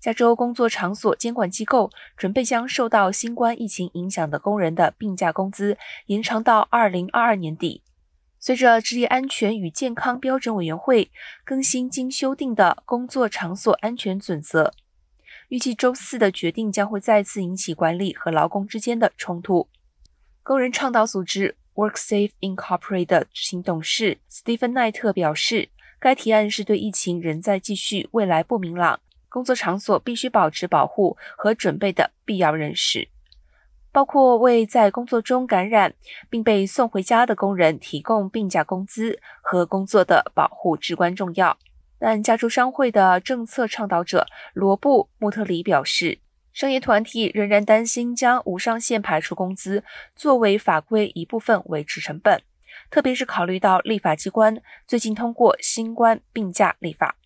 加州工作场所监管机构准备将受到新冠疫情影响的工人的病假工资延长到二零二二年底。随着职业安全与健康标准委员会更新经修订的工作场所安全准则，预计周四的决定将会再次引起管理和劳工之间的冲突。工人倡导组织 WorkSafe Incorporate 的执行董事斯蒂芬奈特表示，该提案是对疫情仍在继续、未来不明朗。工作场所必须保持保护和准备的必要认识，包括为在工作中感染并被送回家的工人提供病假工资和工作的保护至关重要。但加州商会的政策倡导者罗布·穆特里表示，商业团体仍然担心将无上限排除工资作为法规一部分维持成本，特别是考虑到立法机关最近通过新冠病假立法。